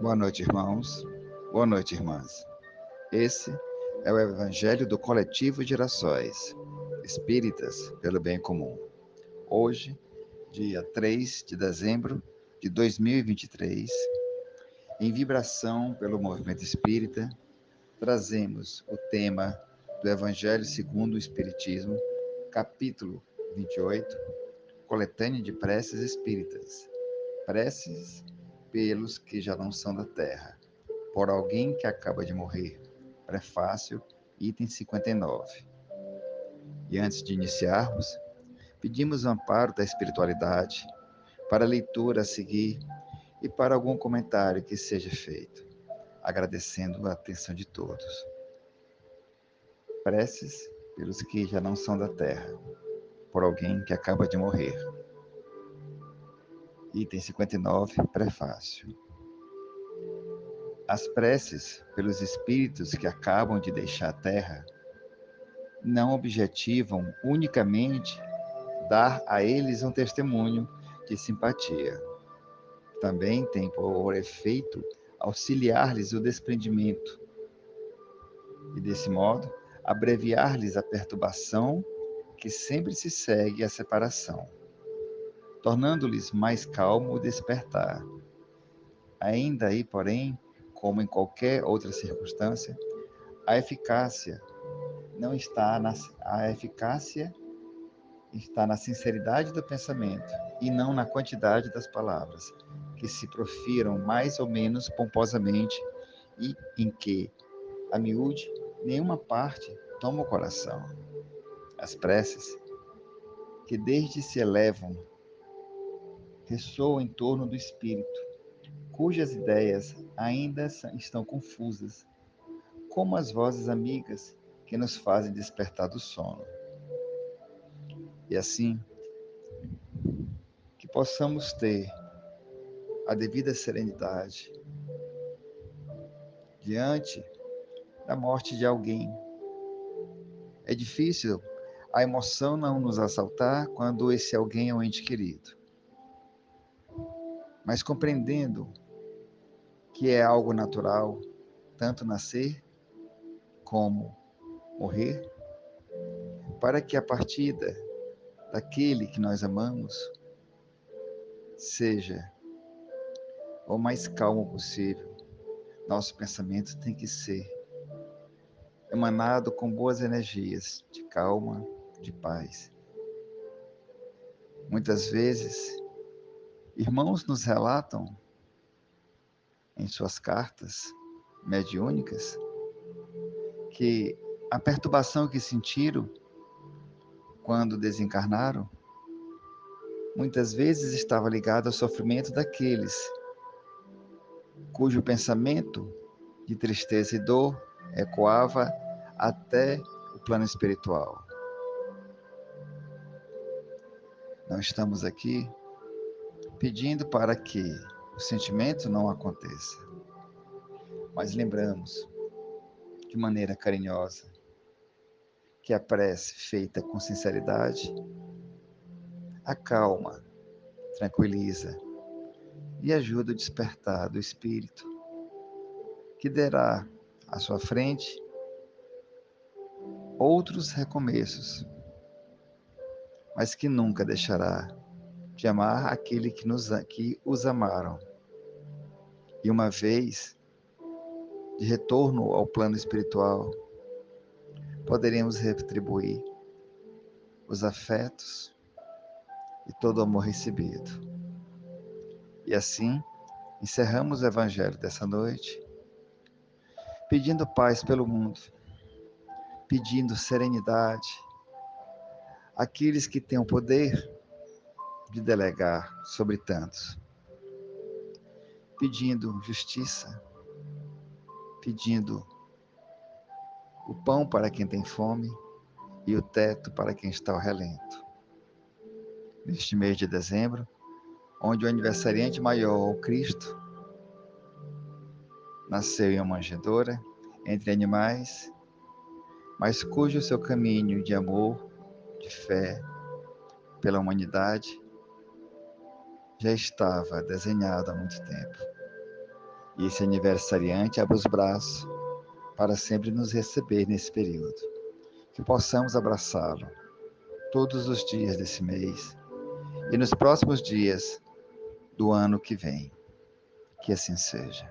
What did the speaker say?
Boa noite, irmãos. Boa noite, irmãs. Esse é o Evangelho do Coletivo Gerações, Espíritas pelo Bem Comum. Hoje, dia 3 de dezembro de 2023, em vibração pelo movimento espírita, trazemos o tema do Evangelho segundo o Espiritismo, capítulo 28, coletânea de preces espíritas. Preces pelos que já não são da terra, por alguém que acaba de morrer. Prefácio, item 59. E antes de iniciarmos, pedimos amparo da espiritualidade para a leitura a seguir e para algum comentário que seja feito, agradecendo a atenção de todos. Preces pelos que já não são da terra, por alguém que acaba de morrer. Item 59, Prefácio. As preces pelos espíritos que acabam de deixar a Terra não objetivam unicamente dar a eles um testemunho de simpatia. Também tem por efeito auxiliar-lhes o desprendimento e, desse modo, abreviar-lhes a perturbação que sempre se segue à separação tornando-lhes mais calmo o despertar. Ainda aí, porém, como em qualquer outra circunstância, a eficácia não está na a eficácia está na sinceridade do pensamento e não na quantidade das palavras que se profiram mais ou menos pomposamente e em que a miúde nenhuma parte toma o coração. As preces que desde se elevam ressoa em torno do espírito, cujas ideias ainda estão confusas, como as vozes amigas que nos fazem despertar do sono. E assim, que possamos ter a devida serenidade diante da morte de alguém. É difícil a emoção não nos assaltar quando esse alguém é um ente querido mas compreendendo que é algo natural, tanto nascer como morrer, para que a partida daquele que nós amamos seja o mais calmo possível. Nosso pensamento tem que ser emanado com boas energias de calma, de paz. Muitas vezes Irmãos nos relatam em suas cartas mediúnicas que a perturbação que sentiram quando desencarnaram muitas vezes estava ligada ao sofrimento daqueles cujo pensamento de tristeza e dor ecoava até o plano espiritual. Nós estamos aqui pedindo para que o sentimento não aconteça. Mas lembramos, de maneira carinhosa, que a prece feita com sinceridade acalma, tranquiliza e ajuda o despertar do espírito, que derá à sua frente outros recomeços, mas que nunca deixará de amar aquele que, nos, que os amaram. E uma vez, de retorno ao plano espiritual, poderemos retribuir os afetos e todo o amor recebido. E assim, encerramos o Evangelho dessa noite, pedindo paz pelo mundo, pedindo serenidade àqueles que têm o poder de delegar sobre tantos, pedindo justiça, pedindo o pão para quem tem fome e o teto para quem está ao relento. Neste mês de dezembro, onde o aniversariante maior, o Cristo, nasceu em uma manjedoura entre animais, mas cujo seu caminho de amor, de fé pela humanidade já estava desenhado há muito tempo. E esse aniversariante abre os braços para sempre nos receber nesse período. Que possamos abraçá-lo todos os dias desse mês e nos próximos dias do ano que vem. Que assim seja.